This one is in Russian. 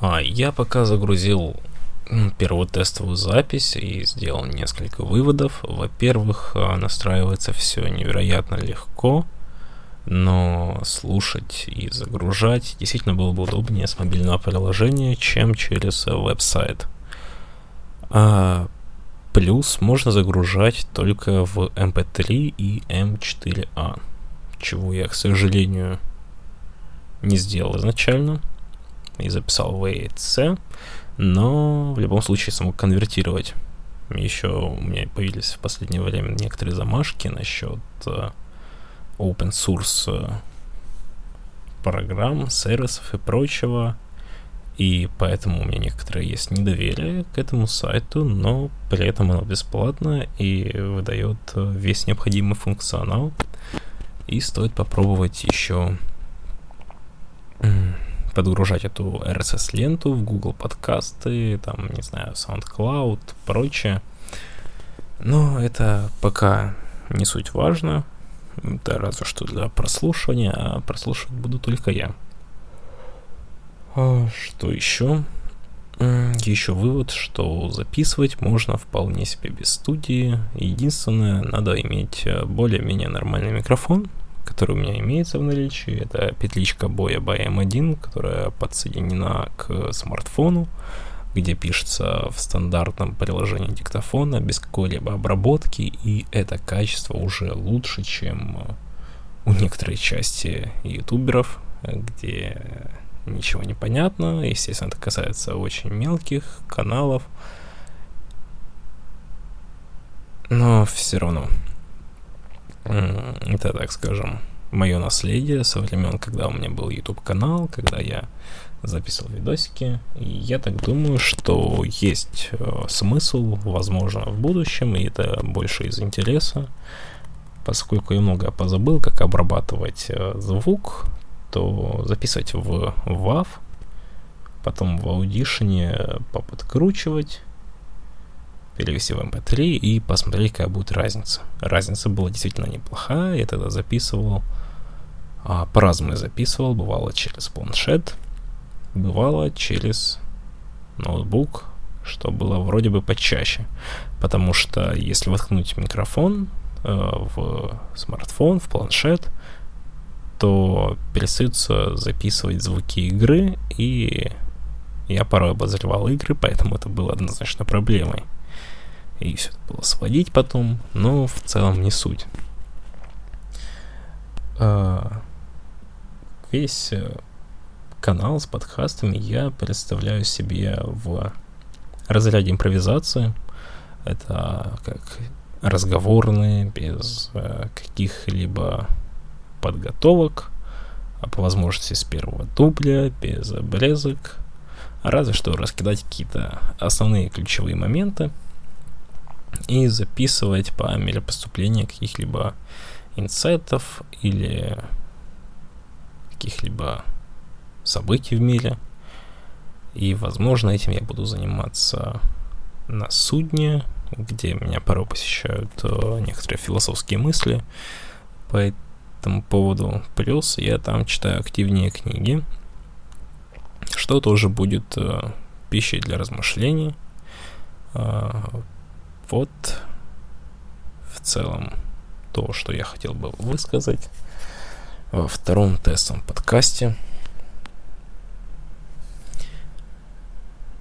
А я пока загрузил первую тестовую запись и сделал несколько выводов. Во-первых, а, настраивается все невероятно легко, но слушать и загружать действительно было бы удобнее с мобильного приложения, чем через веб-сайт. А плюс можно загружать только в MP3 и M4A, чего я, к сожалению, не сделал изначально и записал в AEC, но в любом случае смог конвертировать. Еще у меня появились в последнее время некоторые замашки насчет uh, open source uh, программ, сервисов и прочего. И поэтому у меня некоторое есть недоверие к этому сайту, но при этом оно бесплатно и выдает э, весь необходимый функционал. И стоит попробовать еще подгружать эту RSS-ленту в Google подкасты, там, не знаю, SoundCloud, прочее. Но это пока не суть важно. Это разве что для прослушивания, а прослушивать буду только я. А что еще? Еще вывод, что записывать можно вполне себе без студии. Единственное, надо иметь более-менее нормальный микрофон, который у меня имеется в наличии. Это петличка боя BM1, которая подсоединена к смартфону, где пишется в стандартном приложении диктофона без какой-либо обработки, и это качество уже лучше, чем у некоторой части ютуберов, где ничего не понятно. Естественно, это касается очень мелких каналов. Но все равно это, так скажем, мое наследие со времен, когда у меня был YouTube канал, когда я записывал видосики. И я так думаю, что есть э, смысл, возможно, в будущем, и это больше из интереса, поскольку я много позабыл, как обрабатывать э, звук, то записывать в WAV, потом в Audition поподкручивать, перевести в MP3 и посмотреть, какая будет разница. Разница была действительно неплохая, я тогда записывал, а, по-разному записывал, бывало через планшет, бывало через ноутбук, что было вроде бы почаще, потому что если воткнуть микрофон э, в смартфон, в планшет, то перестается записывать звуки игры, и я порой обозревал игры, поэтому это было однозначно проблемой и все это было сводить потом, но в целом не суть. А, весь э, канал с подкастами я представляю себе в разряде импровизации. Это как разговорные, без э, каких-либо подготовок, а по возможности с первого дубля, без обрезок, разве что раскидать какие-то основные ключевые моменты – и записывать по мере поступления каких-либо инсайтов или каких-либо событий в мире. И, возможно, этим я буду заниматься на судне, где меня порой посещают э, некоторые философские мысли по этому поводу. Плюс я там читаю активнее книги, что тоже будет э, пищей для размышлений. Вот в целом то, что я хотел бы высказать во втором тестовом подкасте –